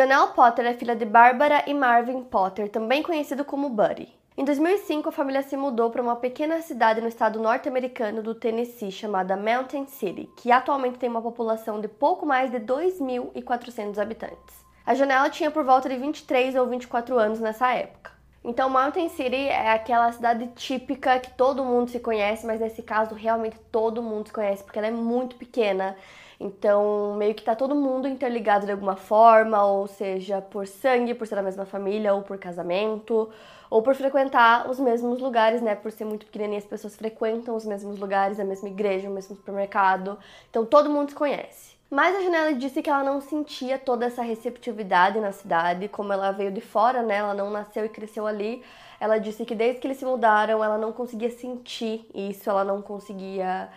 Janelle Potter é filha de Barbara e Marvin Potter, também conhecido como Buddy. Em 2005, a família se mudou para uma pequena cidade no estado norte-americano do Tennessee chamada Mountain City, que atualmente tem uma população de pouco mais de 2.400 habitantes. A Janela tinha por volta de 23 ou 24 anos nessa época. Então, Mountain City é aquela cidade típica que todo mundo se conhece, mas nesse caso realmente todo mundo se conhece porque ela é muito pequena então, meio que tá todo mundo interligado de alguma forma, ou seja, por sangue, por ser da mesma família, ou por casamento, ou por frequentar os mesmos lugares, né? Por ser muito pequenininha, as pessoas frequentam os mesmos lugares, a mesma igreja, o mesmo supermercado. Então, todo mundo se conhece. Mas a Janela disse que ela não sentia toda essa receptividade na cidade, como ela veio de fora, né? Ela não nasceu e cresceu ali. Ela disse que desde que eles se mudaram, ela não conseguia sentir isso, ela não conseguia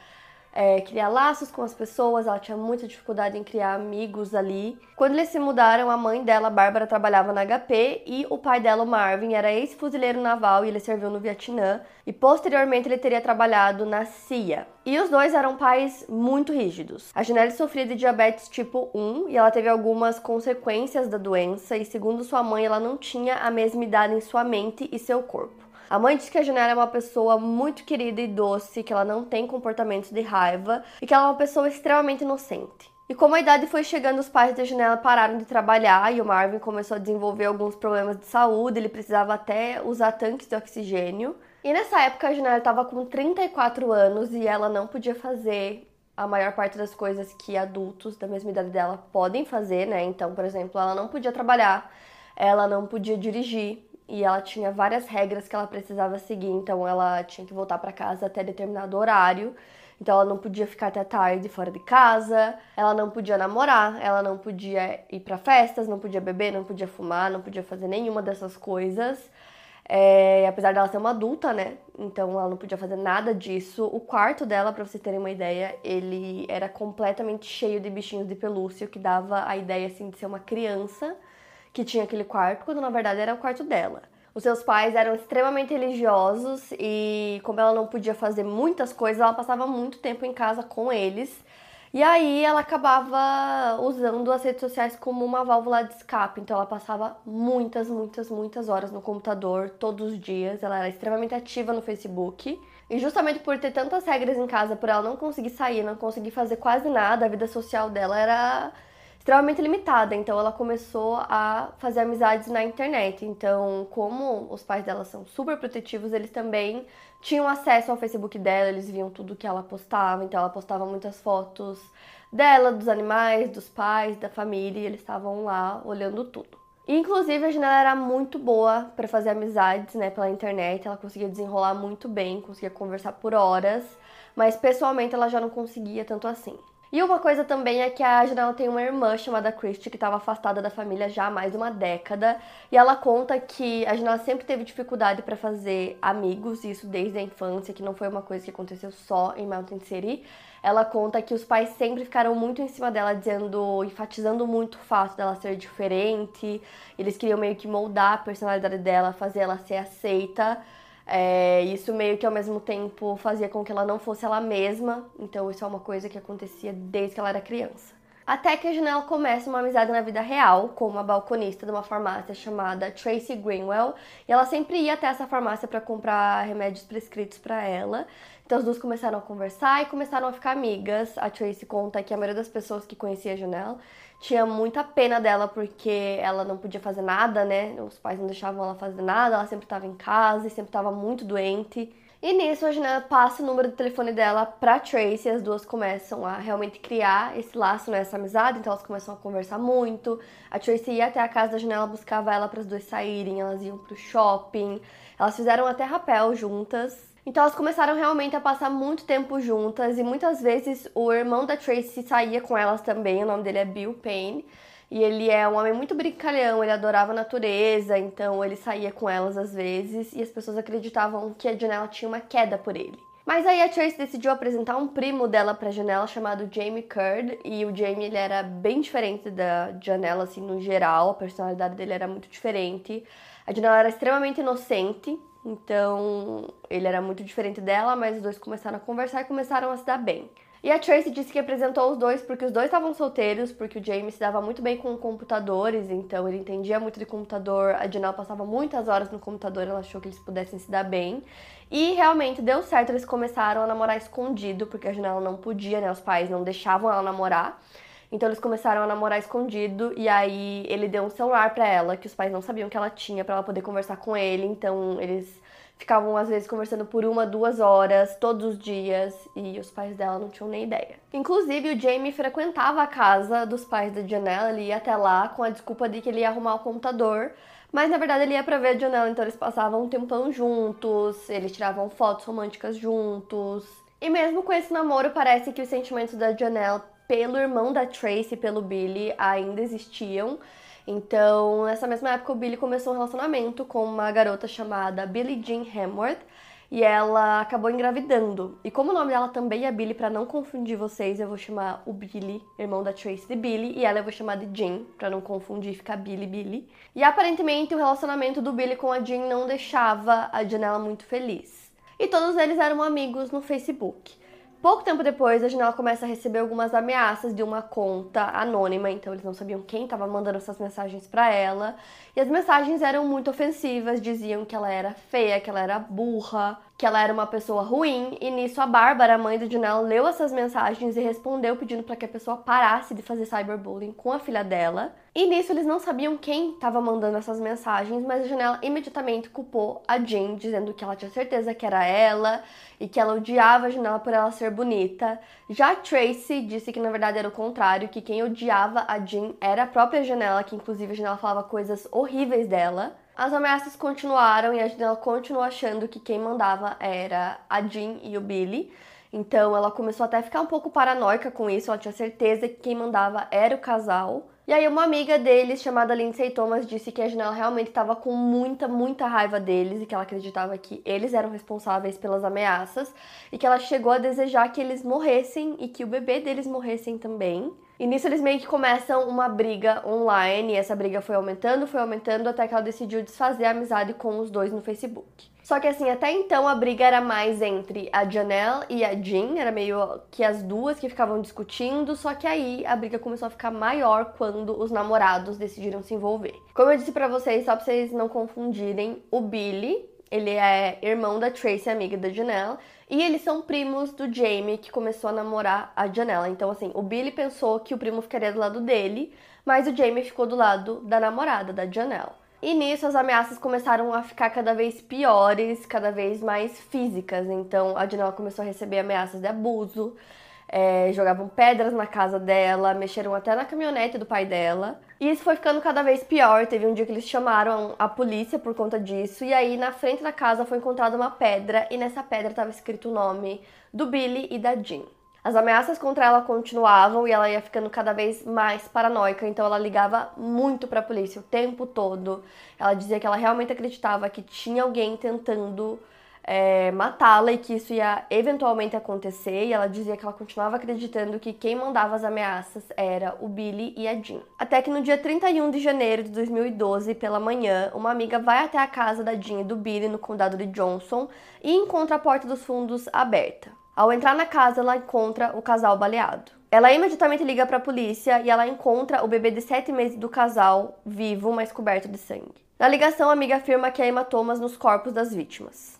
é, criar laços com as pessoas, ela tinha muita dificuldade em criar amigos ali. Quando eles se mudaram, a mãe dela, Bárbara, trabalhava na HP e o pai dela, o Marvin, era ex-fuzileiro naval e ele serviu no Vietnã. E posteriormente ele teria trabalhado na CIA. E os dois eram pais muito rígidos. A Janelle sofria de diabetes tipo 1 e ela teve algumas consequências da doença, e segundo sua mãe, ela não tinha a mesma idade em sua mente e seu corpo. A mãe diz que a Janela é uma pessoa muito querida e doce, que ela não tem comportamentos de raiva e que ela é uma pessoa extremamente inocente. E como a idade foi chegando, os pais da Janela pararam de trabalhar e o Marvin começou a desenvolver alguns problemas de saúde, ele precisava até usar tanques de oxigênio. E nessa época a Janela estava com 34 anos e ela não podia fazer a maior parte das coisas que adultos da mesma idade dela podem fazer, né? Então, por exemplo, ela não podia trabalhar, ela não podia dirigir, e ela tinha várias regras que ela precisava seguir, então ela tinha que voltar para casa até determinado horário. Então ela não podia ficar até tarde fora de casa, ela não podia namorar, ela não podia ir para festas, não podia beber, não podia fumar, não podia fazer nenhuma dessas coisas. É, apesar dela ser uma adulta, né? Então ela não podia fazer nada disso. O quarto dela, para vocês terem uma ideia, ele era completamente cheio de bichinhos de pelúcia, o que dava a ideia assim de ser uma criança que tinha aquele quarto, quando na verdade era o quarto dela. Os seus pais eram extremamente religiosos e, como ela não podia fazer muitas coisas, ela passava muito tempo em casa com eles. E aí ela acabava usando as redes sociais como uma válvula de escape. Então ela passava muitas, muitas, muitas horas no computador todos os dias. Ela era extremamente ativa no Facebook. E justamente por ter tantas regras em casa, por ela não conseguir sair, não conseguir fazer quase nada, a vida social dela era extremamente limitada, então ela começou a fazer amizades na internet. Então, como os pais dela são super protetivos, eles também tinham acesso ao Facebook dela, eles viam tudo que ela postava, então ela postava muitas fotos dela, dos animais, dos pais, da família, e eles estavam lá olhando tudo. inclusive, a Janela era muito boa para fazer amizades, né, pela internet, ela conseguia desenrolar muito bem, conseguia conversar por horas, mas pessoalmente ela já não conseguia tanto assim. E uma coisa também é que a Janela tem uma irmã chamada Christy que estava afastada da família já há mais de uma década. E ela conta que a Janela sempre teve dificuldade para fazer amigos, isso desde a infância, que não foi uma coisa que aconteceu só em Mountain City. Ela conta que os pais sempre ficaram muito em cima dela, dizendo, enfatizando muito o fato dela ser diferente. Eles queriam meio que moldar a personalidade dela, fazer ela ser aceita. É, isso meio que ao mesmo tempo fazia com que ela não fosse ela mesma, então isso é uma coisa que acontecia desde que ela era criança. Até que a Janela começa uma amizade na vida real com uma balconista de uma farmácia chamada Tracy Greenwell, e ela sempre ia até essa farmácia para comprar remédios prescritos para ela. Então as duas começaram a conversar e começaram a ficar amigas. A Tracy conta que a maioria das pessoas que conhecia a Janela tinha muita pena dela porque ela não podia fazer nada, né? Os pais não deixavam ela fazer nada, ela sempre estava em casa e sempre estava muito doente. E nisso a Janela passa o número do telefone dela pra Tracy, as duas começam a realmente criar esse laço, né, essa amizade, então elas começam a conversar muito. A Tracy ia até a casa da Janela, buscava ela para as duas saírem, elas iam pro shopping. Elas fizeram até rapel juntas. Então elas começaram realmente a passar muito tempo juntas e muitas vezes o irmão da Tracy saía com elas também, o nome dele é Bill Payne. E ele é um homem muito brincalhão, ele adorava a natureza, então ele saía com elas às vezes e as pessoas acreditavam que a Janela tinha uma queda por ele. Mas aí a Trace decidiu apresentar um primo dela pra Janela chamado Jamie Curd, e o Jamie ele era bem diferente da Janela assim no geral, a personalidade dele era muito diferente. A Janela era extremamente inocente, então ele era muito diferente dela, mas os dois começaram a conversar e começaram a se dar bem. E a Tracy disse que apresentou os dois porque os dois estavam solteiros, porque o Jamie se dava muito bem com computadores, então ele entendia muito de computador. A Janelle passava muitas horas no computador, ela achou que eles pudessem se dar bem. E realmente deu certo, eles começaram a namorar escondido, porque a Janelle não podia, né? Os pais não deixavam ela namorar. Então eles começaram a namorar escondido e aí ele deu um celular para ela que os pais não sabiam que ela tinha para ela poder conversar com ele. Então eles ficavam às vezes conversando por uma, duas horas, todos os dias, e os pais dela não tinham nem ideia. Inclusive, o Jamie frequentava a casa dos pais da Janelle, ele ia até lá com a desculpa de que ele ia arrumar o computador, mas na verdade ele ia pra ver a Janelle, então eles passavam um tempão juntos, eles tiravam fotos românticas juntos. E mesmo com esse namoro, parece que os sentimentos da Janelle pelo irmão da Tracy, pelo Billy, ainda existiam. Então, nessa mesma época, o Billy começou um relacionamento com uma garota chamada Billie Jean Hamworth e ela acabou engravidando. E como o nome dela também é Billy, para não confundir vocês, eu vou chamar o Billy, irmão da Tracy, de Billy, e ela eu vou chamar de Jean, para não confundir, ficar Billy Billy. E aparentemente o relacionamento do Billy com a Jean não deixava a Janela muito feliz. E todos eles eram amigos no Facebook. Pouco tempo depois, a Janela começa a receber algumas ameaças de uma conta anônima, então eles não sabiam quem estava mandando essas mensagens para ela. E as mensagens eram muito ofensivas, diziam que ela era feia, que ela era burra, que ela era uma pessoa ruim, e nisso a Bárbara, a mãe do Janela, leu essas mensagens e respondeu pedindo para que a pessoa parasse de fazer cyberbullying com a filha dela. E nisso eles não sabiam quem estava mandando essas mensagens, mas a Janela imediatamente culpou a Jean, dizendo que ela tinha certeza que era ela e que ela odiava a Janela por ela ser bonita. Já Tracy disse que na verdade era o contrário, que quem odiava a Jean era a própria Janela, que inclusive a Janela falava coisas horríveis dela. As ameaças continuaram e a Janela continuou achando que quem mandava era a Jean e o Billy. Então ela começou até a ficar um pouco paranoica com isso, ela tinha certeza que quem mandava era o casal. E aí uma amiga deles, chamada Lindsay Thomas, disse que a Janela realmente estava com muita, muita raiva deles e que ela acreditava que eles eram responsáveis pelas ameaças e que ela chegou a desejar que eles morressem e que o bebê deles morressem também. E nisso eles meio que começam uma briga online, e essa briga foi aumentando, foi aumentando, até que ela decidiu desfazer a amizade com os dois no Facebook. Só que assim, até então a briga era mais entre a Janelle e a Jean, era meio que as duas que ficavam discutindo, só que aí a briga começou a ficar maior quando os namorados decidiram se envolver. Como eu disse para vocês, só pra vocês não confundirem, o Billy, ele é irmão da Tracy, amiga da Janelle, e eles são primos do Jamie, que começou a namorar a Janelle. Então, assim, o Billy pensou que o primo ficaria do lado dele, mas o Jamie ficou do lado da namorada, da Janelle. E nisso as ameaças começaram a ficar cada vez piores, cada vez mais físicas. Então a Janela começou a receber ameaças de abuso, é, jogavam pedras na casa dela, mexeram até na caminhonete do pai dela. E isso foi ficando cada vez pior. Teve um dia que eles chamaram a polícia por conta disso. E aí na frente da casa foi encontrada uma pedra e nessa pedra estava escrito o nome do Billy e da Jean. As ameaças contra ela continuavam e ela ia ficando cada vez mais paranoica, então ela ligava muito para a polícia o tempo todo. Ela dizia que ela realmente acreditava que tinha alguém tentando é, matá-la e que isso ia eventualmente acontecer. E ela dizia que ela continuava acreditando que quem mandava as ameaças era o Billy e a Jean. Até que no dia 31 de janeiro de 2012, pela manhã, uma amiga vai até a casa da Jean e do Billy no condado de Johnson e encontra a porta dos fundos aberta. Ao entrar na casa, ela encontra o casal baleado. Ela imediatamente liga para a polícia e ela encontra o bebê de 7 meses do casal vivo, mas coberto de sangue. Na ligação, a amiga afirma que há hematomas nos corpos das vítimas.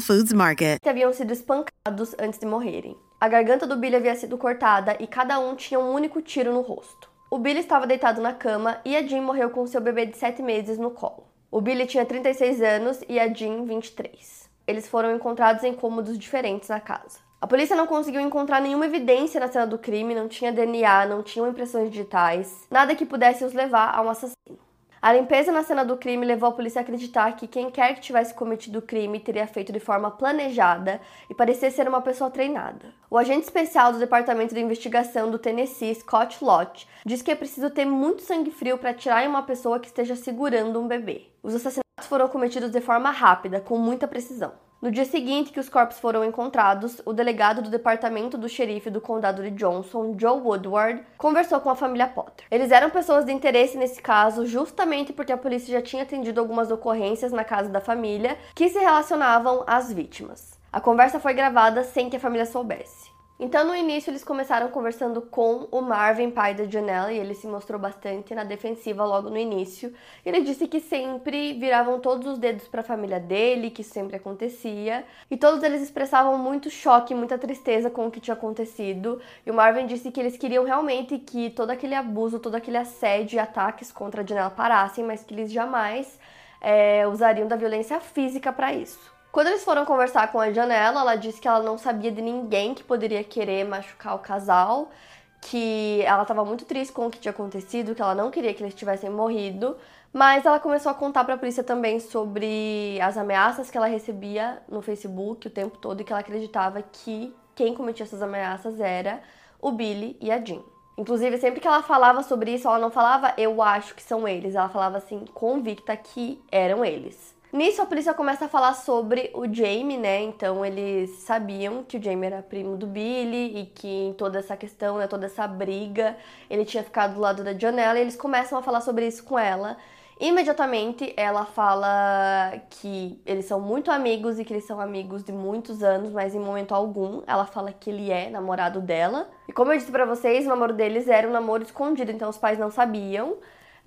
Foods Market. haviam sido espancados antes de morrerem. A garganta do Billy havia sido cortada e cada um tinha um único tiro no rosto. O Billy estava deitado na cama e a Jean morreu com seu bebê de 7 meses no colo. O Billy tinha 36 anos e a Jean 23. Eles foram encontrados em cômodos diferentes na casa. A polícia não conseguiu encontrar nenhuma evidência na cena do crime, não tinha DNA, não tinham impressões digitais, nada que pudesse os levar a um assassino. A limpeza na cena do crime levou a polícia a acreditar que quem quer que tivesse cometido o crime teria feito de forma planejada e parecia ser uma pessoa treinada. O agente especial do Departamento de Investigação do Tennessee, Scott Lott, diz que é preciso ter muito sangue frio para atirar em uma pessoa que esteja segurando um bebê. Os assassinatos foram cometidos de forma rápida, com muita precisão. No dia seguinte que os corpos foram encontrados, o delegado do departamento do xerife do condado de Johnson, Joe Woodward, conversou com a família Potter. Eles eram pessoas de interesse nesse caso justamente porque a polícia já tinha atendido algumas ocorrências na casa da família que se relacionavam às vítimas. A conversa foi gravada sem que a família soubesse. Então, no início, eles começaram conversando com o Marvin, pai da Janelle, e ele se mostrou bastante na defensiva logo no início. Ele disse que sempre viravam todos os dedos para a família dele, que isso sempre acontecia, e todos eles expressavam muito choque, muita tristeza com o que tinha acontecido. E o Marvin disse que eles queriam realmente que todo aquele abuso, todo aquele assédio e ataques contra a Janelle parassem, mas que eles jamais é, usariam da violência física para isso. Quando eles foram conversar com a Janela, ela disse que ela não sabia de ninguém que poderia querer machucar o casal, que ela estava muito triste com o que tinha acontecido, que ela não queria que eles tivessem morrido, mas ela começou a contar para a polícia também sobre as ameaças que ela recebia no Facebook o tempo todo e que ela acreditava que quem cometia essas ameaças era o Billy e a Jean. Inclusive, sempre que ela falava sobre isso, ela não falava eu acho que são eles, ela falava assim, convicta que eram eles. Nisso, a polícia começa a falar sobre o Jamie, né? Então, eles sabiam que o Jamie era primo do Billy e que em toda essa questão, né, toda essa briga, ele tinha ficado do lado da Janela e eles começam a falar sobre isso com ela. Imediatamente ela fala que eles são muito amigos e que eles são amigos de muitos anos, mas em momento algum ela fala que ele é namorado dela. E como eu disse para vocês, o namoro deles era um namoro escondido, então os pais não sabiam.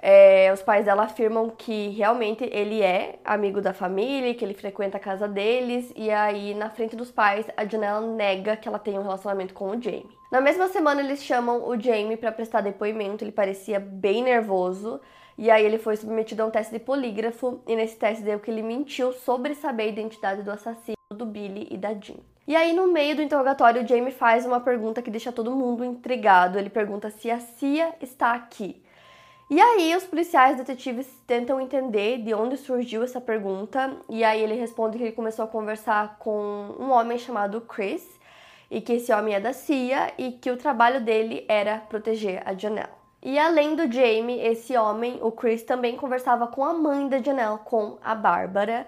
É, os pais dela afirmam que realmente ele é amigo da família, que ele frequenta a casa deles, e aí na frente dos pais a Janela nega que ela tem um relacionamento com o Jamie. Na mesma semana eles chamam o Jamie para prestar depoimento, ele parecia bem nervoso, e aí ele foi submetido a um teste de polígrafo, e nesse teste deu que ele mentiu sobre saber a identidade do assassino do Billy e da Jean. E aí, no meio do interrogatório, o Jamie faz uma pergunta que deixa todo mundo intrigado. Ele pergunta se a Cia está aqui. E aí os policiais detetives tentam entender de onde surgiu essa pergunta, e aí ele responde que ele começou a conversar com um homem chamado Chris, e que esse homem é da CIA e que o trabalho dele era proteger a Janelle. E além do Jamie, esse homem, o Chris, também conversava com a mãe da Janelle, com a Bárbara,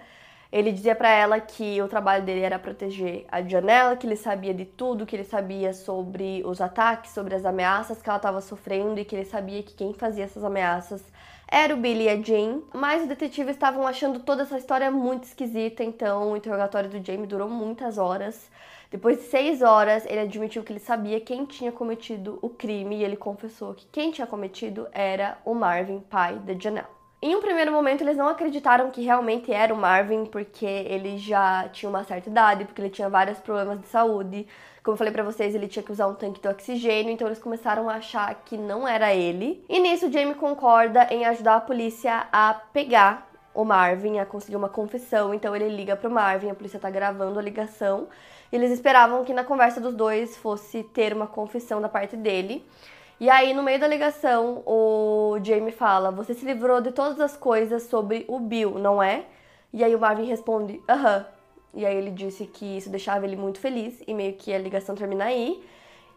ele dizia para ela que o trabalho dele era proteger a Janela, que ele sabia de tudo, que ele sabia sobre os ataques, sobre as ameaças que ela estava sofrendo e que ele sabia que quem fazia essas ameaças era o Billy e a Jane, mas os detetives estavam achando toda essa história muito esquisita, então o interrogatório do Jamie durou muitas horas. Depois de seis horas, ele admitiu que ele sabia quem tinha cometido o crime e ele confessou que quem tinha cometido era o Marvin, pai da Janelle. Em um primeiro momento, eles não acreditaram que realmente era o Marvin, porque ele já tinha uma certa idade, porque ele tinha vários problemas de saúde. Como eu falei para vocês, ele tinha que usar um tanque de oxigênio, então eles começaram a achar que não era ele. E nisso, Jamie concorda em ajudar a polícia a pegar o Marvin, a conseguir uma confissão. Então ele liga pro Marvin, a polícia tá gravando a ligação. Eles esperavam que na conversa dos dois fosse ter uma confissão da parte dele. E aí, no meio da ligação, o Jamie fala: Você se livrou de todas as coisas sobre o Bill, não é? E aí o Marvin responde: Aham. E aí ele disse que isso deixava ele muito feliz e meio que a ligação termina aí.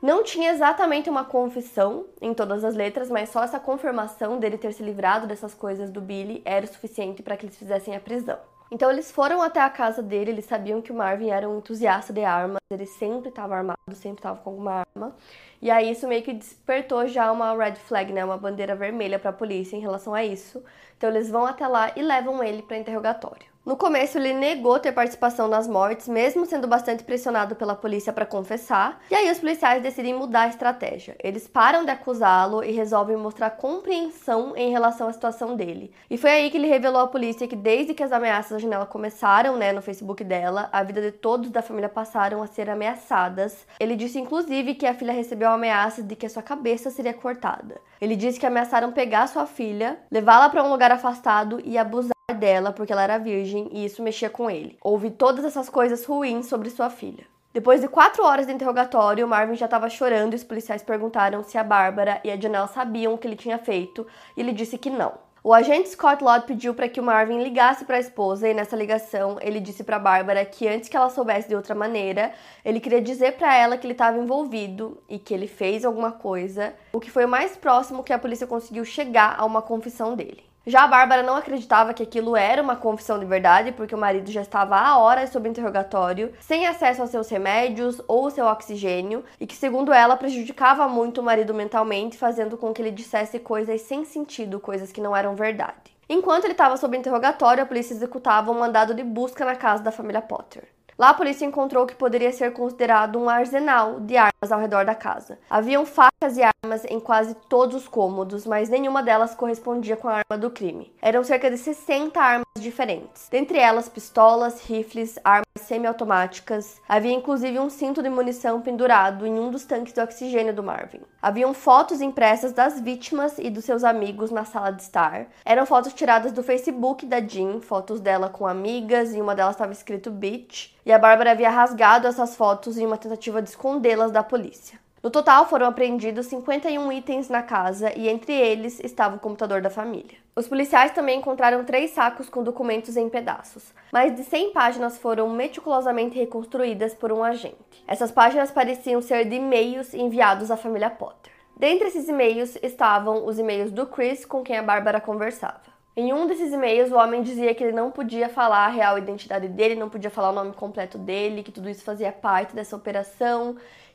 Não tinha exatamente uma confissão em todas as letras, mas só essa confirmação dele ter se livrado dessas coisas do Billy era o suficiente para que eles fizessem a prisão. Então eles foram até a casa dele, eles sabiam que o Marvin era um entusiasta de armas, ele sempre estava armado, sempre estava com alguma arma. E aí isso meio que despertou já uma red flag, né, uma bandeira vermelha para a polícia em relação a isso. Então eles vão até lá e levam ele para interrogatório. No começo, ele negou ter participação nas mortes, mesmo sendo bastante pressionado pela polícia para confessar. E aí, os policiais decidem mudar a estratégia. Eles param de acusá-lo e resolvem mostrar compreensão em relação à situação dele. E foi aí que ele revelou à polícia que, desde que as ameaças à janela começaram, né, no Facebook dela, a vida de todos da família passaram a ser ameaçadas. Ele disse, inclusive, que a filha recebeu ameaças de que a sua cabeça seria cortada. Ele disse que ameaçaram pegar sua filha, levá-la para um lugar afastado e abusar dela porque ela era virgem e isso mexia com ele. Ouvi todas essas coisas ruins sobre sua filha. Depois de quatro horas de interrogatório, Marvin já estava chorando e os policiais perguntaram se a Bárbara e a Janelle sabiam o que ele tinha feito e ele disse que não. O agente Scott Lott pediu para que o Marvin ligasse para a esposa e nessa ligação ele disse para Bárbara que antes que ela soubesse de outra maneira, ele queria dizer para ela que ele estava envolvido e que ele fez alguma coisa, o que foi o mais próximo que a polícia conseguiu chegar a uma confissão dele. Já a Bárbara não acreditava que aquilo era uma confissão de verdade, porque o marido já estava há horas sob interrogatório, sem acesso aos seus remédios ou seu oxigênio, e que, segundo ela, prejudicava muito o marido mentalmente, fazendo com que ele dissesse coisas sem sentido, coisas que não eram verdade. Enquanto ele estava sob interrogatório, a polícia executava um mandado de busca na casa da família Potter. Lá a polícia encontrou o que poderia ser considerado um arsenal de armas ao redor da casa. Haviam facas e armas em quase todos os cômodos, mas nenhuma delas correspondia com a arma do crime. Eram cerca de 60 armas diferentes, dentre elas pistolas, rifles, armas semiautomáticas. Havia inclusive um cinto de munição pendurado em um dos tanques de oxigênio do Marvin. Haviam fotos impressas das vítimas e dos seus amigos na sala de estar. Eram fotos tiradas do Facebook da Jean, fotos dela com amigas e uma delas estava escrito Beach e a Bárbara havia rasgado essas fotos em uma tentativa de escondê-las da polícia. No total, foram apreendidos 51 itens na casa e entre eles estava o computador da família. Os policiais também encontraram três sacos com documentos em pedaços. Mais de 100 páginas foram meticulosamente reconstruídas por um agente. Essas páginas pareciam ser de e-mails enviados à família Potter. Dentre esses e-mails estavam os e-mails do Chris com quem a Bárbara conversava. Em um desses e-mails, o homem dizia que ele não podia falar a real identidade dele, não podia falar o nome completo dele, que tudo isso fazia parte dessa operação,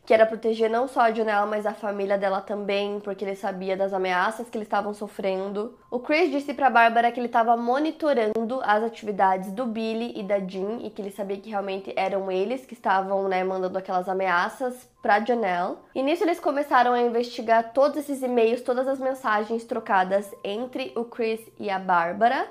que era proteger não só a Janela, mas a família dela também, porque ele sabia das ameaças que eles estavam sofrendo. O Chris disse para Bárbara que ele estava monitorando as atividades do Billy e da Jean e que ele sabia que realmente eram eles que estavam, né, mandando aquelas ameaças para Janelle. E nisso eles começaram a investigar todos esses e-mails, todas as mensagens trocadas entre o Chris e a Bárbara.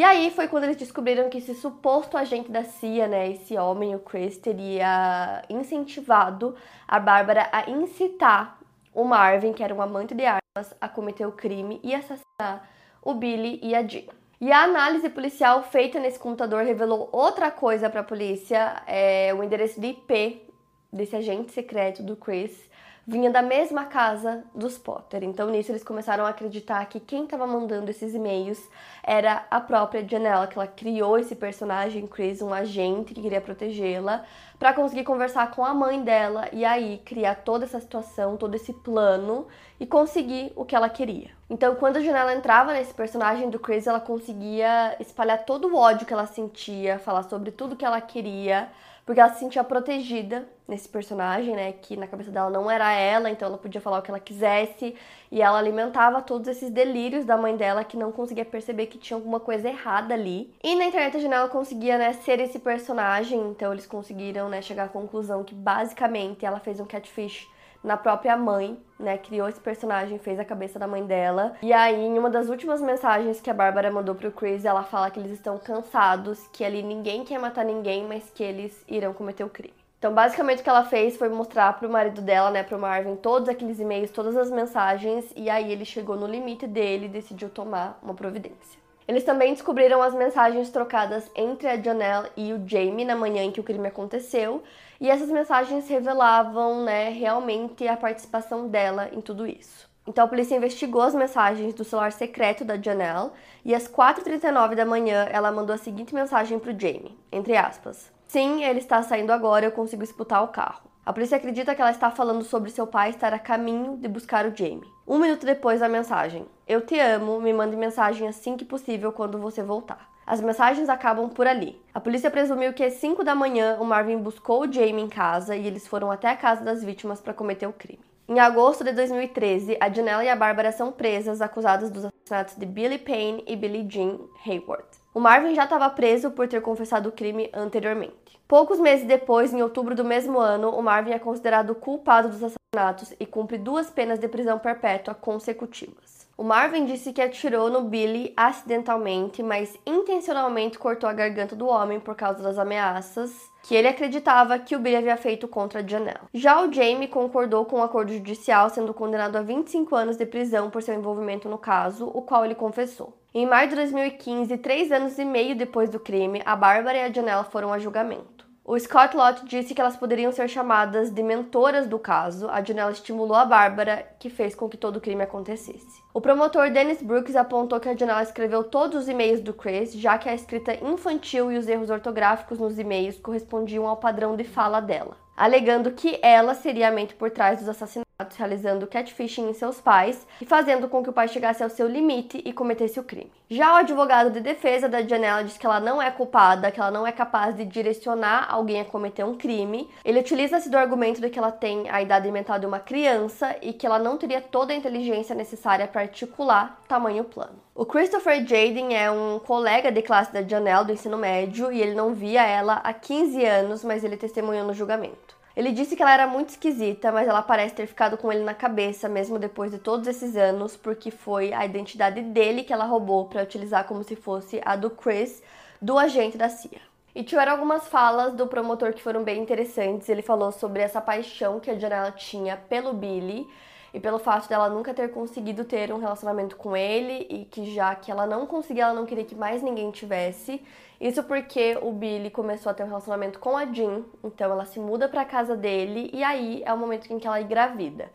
E aí foi quando eles descobriram que esse suposto agente da CIA, né, esse homem, o Chris, teria incentivado a Bárbara a incitar o Marvin, que era um amante de armas, a cometer o crime e assassinar o Billy e a Jean. E a análise policial feita nesse computador revelou outra coisa para a polícia, é, o endereço de IP desse agente secreto do Chris vinha da mesma casa dos Potter. Então nisso eles começaram a acreditar que quem estava mandando esses e-mails era a própria Janela, que ela criou esse personagem Chris, um agente que queria protegê-la, para conseguir conversar com a mãe dela e aí criar toda essa situação, todo esse plano e conseguir o que ela queria. Então, quando a Janela entrava nesse personagem do Chris, ela conseguia espalhar todo o ódio que ela sentia, falar sobre tudo que ela queria porque ela se sentia protegida nesse personagem, né? Que na cabeça dela não era ela, então ela podia falar o que ela quisesse. E ela alimentava todos esses delírios da mãe dela que não conseguia perceber que tinha alguma coisa errada ali. E na internet a Janela conseguia, né, ser esse personagem, então eles conseguiram, né, chegar à conclusão que basicamente ela fez um catfish na própria mãe, né? Criou esse personagem, fez a cabeça da mãe dela. E aí, em uma das últimas mensagens que a Bárbara mandou pro Chris, ela fala que eles estão cansados, que ali ninguém quer matar ninguém, mas que eles irão cometer o crime. Então, basicamente, o que ela fez foi mostrar pro marido dela, né, pro Marvin, todos aqueles e-mails, todas as mensagens, e aí ele chegou no limite dele e decidiu tomar uma providência. Eles também descobriram as mensagens trocadas entre a Janelle e o Jamie na manhã em que o crime aconteceu, e essas mensagens revelavam, né, realmente a participação dela em tudo isso. Então a polícia investigou as mensagens do celular secreto da Janelle e às 4h39 da manhã ela mandou a seguinte mensagem para o Jamie, entre aspas. Sim, ele está saindo agora, eu consigo escutar o carro. A polícia acredita que ela está falando sobre seu pai estar a caminho de buscar o Jamie. Um minuto depois da mensagem: Eu te amo, me mande mensagem assim que possível quando você voltar. As mensagens acabam por ali. A polícia presumiu que às 5 da manhã o Marvin buscou o Jamie em casa e eles foram até a casa das vítimas para cometer o crime. Em agosto de 2013, a Janelle e a Bárbara são presas acusadas dos assassinatos de Billy Payne e Billie Jean Hayward. O Marvin já estava preso por ter confessado o crime anteriormente. Poucos meses depois, em outubro do mesmo ano, o Marvin é considerado culpado dos assassinatos e cumpre duas penas de prisão perpétua consecutivas. O Marvin disse que atirou no Billy acidentalmente, mas intencionalmente cortou a garganta do homem por causa das ameaças que ele acreditava que o Billy havia feito contra Janelle. Já o Jamie concordou com o um acordo judicial, sendo condenado a 25 anos de prisão por seu envolvimento no caso, o qual ele confessou. Em maio de 2015, três anos e meio depois do crime, a Bárbara e a Janelle foram a julgamento. O Scott Lott disse que elas poderiam ser chamadas de mentoras do caso. A Janelle estimulou a Bárbara, que fez com que todo o crime acontecesse. O promotor Dennis Brooks apontou que a Janelle escreveu todos os e-mails do Chris, já que a escrita infantil e os erros ortográficos nos e-mails correspondiam ao padrão de fala dela, alegando que ela seria a mente por trás dos assassinatos realizando catfishing em seus pais e fazendo com que o pai chegasse ao seu limite e cometesse o crime. Já o advogado de defesa da Janela diz que ela não é culpada, que ela não é capaz de direcionar alguém a cometer um crime. Ele utiliza-se do argumento de que ela tem a idade mental de uma criança e que ela não teria toda a inteligência necessária para articular tamanho plano. O Christopher Jaden é um colega de classe da Janelle do ensino médio e ele não via ela há 15 anos, mas ele testemunhou no julgamento. Ele disse que ela era muito esquisita, mas ela parece ter ficado com ele na cabeça mesmo depois de todos esses anos, porque foi a identidade dele que ela roubou para utilizar como se fosse a do Chris, do agente da CIA. E tiveram algumas falas do promotor que foram bem interessantes. Ele falou sobre essa paixão que a Janela tinha pelo Billy e pelo fato dela nunca ter conseguido ter um relacionamento com ele e que já que ela não conseguia, ela não queria que mais ninguém tivesse. Isso porque o Billy começou a ter um relacionamento com a Jean, então ela se muda para casa dele e aí é o momento em que ela engravida.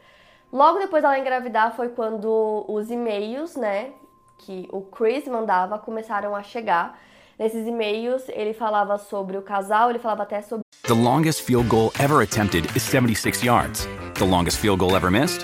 Logo depois dela engravidar foi quando os e-mails, né, que o Chris mandava começaram a chegar. Nesses e-mails ele falava sobre o casal, ele falava até sobre The longest field goal ever attempted is 76 yards. The longest field goal ever missed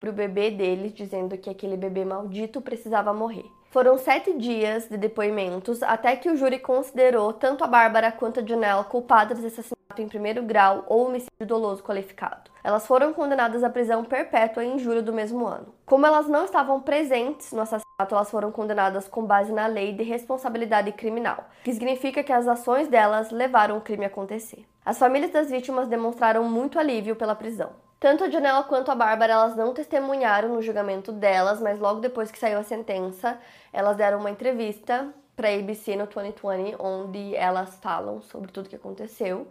Pro bebê deles, dizendo que aquele bebê maldito precisava morrer. Foram sete dias de depoimentos até que o júri considerou tanto a Bárbara quanto a Janelle culpadas desse assassinato em primeiro grau ou homicídio doloso qualificado. Elas foram condenadas à prisão perpétua em julho do mesmo ano. Como elas não estavam presentes no assassinato, elas foram condenadas com base na lei de responsabilidade criminal, que significa que as ações delas levaram o crime a acontecer. As famílias das vítimas demonstraram muito alívio pela prisão. Tanto a Janela quanto a Bárbara, elas não testemunharam no julgamento delas, mas logo depois que saiu a sentença, elas deram uma entrevista para a ABC no 2020, onde elas falam sobre tudo que aconteceu.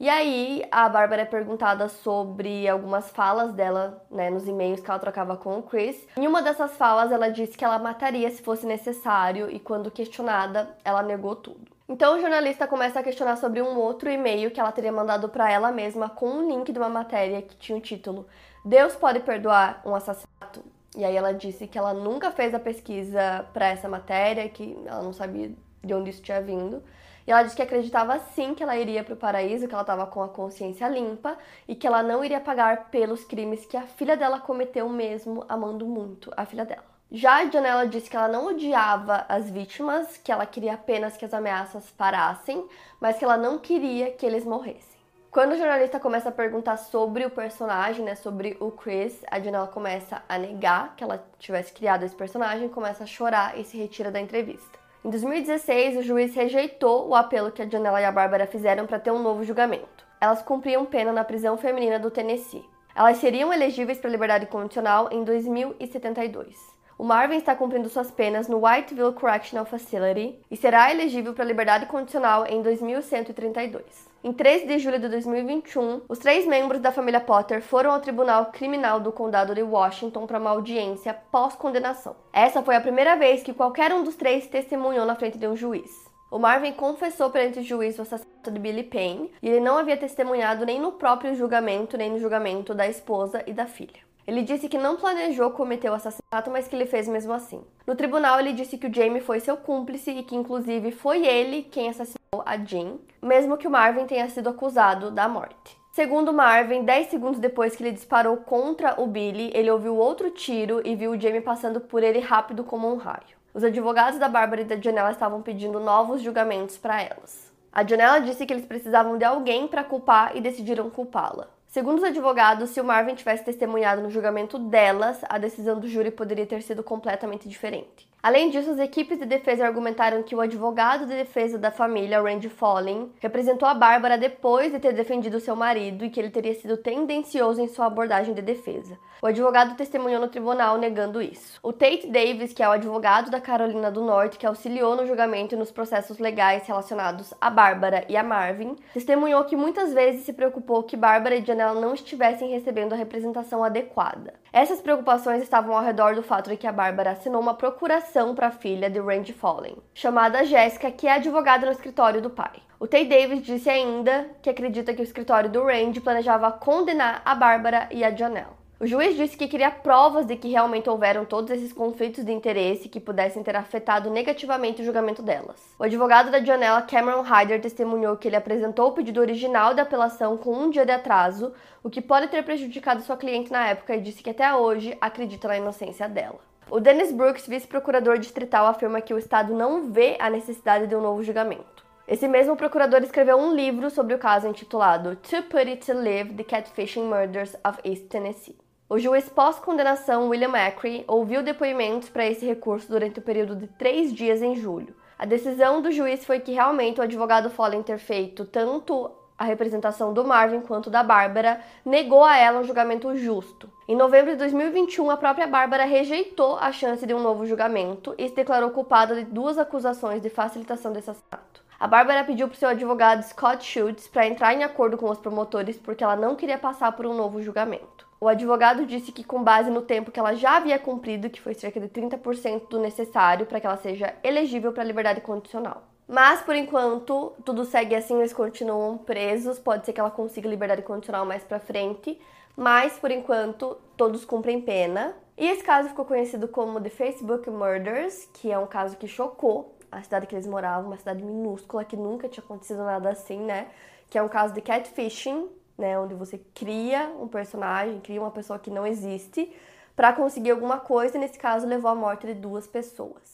E aí a Bárbara é perguntada sobre algumas falas dela, né, nos e-mails que ela trocava com o Chris. Em uma dessas falas, ela disse que ela mataria se fosse necessário e quando questionada, ela negou tudo. Então o jornalista começa a questionar sobre um outro e-mail que ela teria mandado para ela mesma com um link de uma matéria que tinha o título Deus pode perdoar um assassinato? E aí ela disse que ela nunca fez a pesquisa para essa matéria, que ela não sabia de onde isso tinha vindo. E ela disse que acreditava sim que ela iria para o paraíso, que ela estava com a consciência limpa e que ela não iria pagar pelos crimes que a filha dela cometeu mesmo, amando muito a filha dela. Já a Janela disse que ela não odiava as vítimas, que ela queria apenas que as ameaças parassem, mas que ela não queria que eles morressem. Quando o jornalista começa a perguntar sobre o personagem, né, sobre o Chris, a Janela começa a negar que ela tivesse criado esse personagem, começa a chorar e se retira da entrevista. Em 2016, o juiz rejeitou o apelo que a Janela e a Bárbara fizeram para ter um novo julgamento. Elas cumpriam pena na prisão feminina do Tennessee. Elas seriam elegíveis para liberdade condicional em 2072. O Marvin está cumprindo suas penas no Whiteville Correctional Facility e será elegível para liberdade condicional em 2132. Em 13 de julho de 2021, os três membros da família Potter foram ao Tribunal Criminal do Condado de Washington para uma audiência pós-condenação. Essa foi a primeira vez que qualquer um dos três testemunhou na frente de um juiz. O Marvin confessou perante o juiz o assassinato de Billy Payne e ele não havia testemunhado nem no próprio julgamento, nem no julgamento da esposa e da filha. Ele disse que não planejou cometer o assassinato, mas que ele fez mesmo assim. No tribunal, ele disse que o Jamie foi seu cúmplice e que, inclusive, foi ele quem assassinou a Jean, mesmo que o Marvin tenha sido acusado da morte. Segundo Marvin, 10 segundos depois que ele disparou contra o Billy, ele ouviu outro tiro e viu o Jamie passando por ele rápido como um raio. Os advogados da Bárbara e da Janela estavam pedindo novos julgamentos para elas. A Janela disse que eles precisavam de alguém para culpar e decidiram culpá-la. Segundo os advogados, se o Marvin tivesse testemunhado no julgamento delas, a decisão do júri poderia ter sido completamente diferente. Além disso, as equipes de defesa argumentaram que o advogado de defesa da família, Randy Follen, representou a Bárbara depois de ter defendido seu marido e que ele teria sido tendencioso em sua abordagem de defesa. O advogado testemunhou no tribunal negando isso. O Tate Davis, que é o advogado da Carolina do Norte que auxiliou no julgamento e nos processos legais relacionados a Bárbara e a Marvin, testemunhou que muitas vezes se preocupou que Bárbara e Janelle não estivessem recebendo a representação adequada. Essas preocupações estavam ao redor do fato de que a Bárbara assinou uma procuração para a filha de Randy Fallen, chamada Jéssica, que é advogada no escritório do pai. O Tay Davis disse ainda que acredita que o escritório do Randy planejava condenar a Bárbara e a Janelle. O juiz disse que queria provas de que realmente houveram todos esses conflitos de interesse que pudessem ter afetado negativamente o julgamento delas. O advogado da Janela, Cameron Hyder, testemunhou que ele apresentou o pedido original da apelação com um dia de atraso, o que pode ter prejudicado sua cliente na época e disse que até hoje acredita na inocência dela. O Dennis Brooks, vice-procurador distrital, afirma que o Estado não vê a necessidade de um novo julgamento. Esse mesmo procurador escreveu um livro sobre o caso intitulado To Put It to Live: The Catfishing Murders of East Tennessee. O juiz pós-condenação William Acree ouviu depoimentos para esse recurso durante o período de três dias em julho. A decisão do juiz foi que realmente o advogado Follen ter feito tanto a representação do Marvin quanto da Bárbara, negou a ela um julgamento justo. Em novembro de 2021, a própria Bárbara rejeitou a chance de um novo julgamento e se declarou culpada de duas acusações de facilitação desse assassinato. A Bárbara pediu para seu advogado Scott Schultz para entrar em acordo com os promotores porque ela não queria passar por um novo julgamento. O advogado disse que, com base no tempo que ela já havia cumprido, que foi cerca de 30% do necessário para que ela seja elegível para a liberdade condicional. Mas por enquanto tudo segue assim, eles continuam presos. Pode ser que ela consiga liberdade condicional mais para frente, mas por enquanto todos cumprem pena. E esse caso ficou conhecido como The Facebook Murders, que é um caso que chocou a cidade que eles moravam, uma cidade minúscula que nunca tinha acontecido nada assim, né? Que é um caso de catfishing, né, onde você cria um personagem, cria uma pessoa que não existe para conseguir alguma coisa, e nesse caso levou à morte de duas pessoas.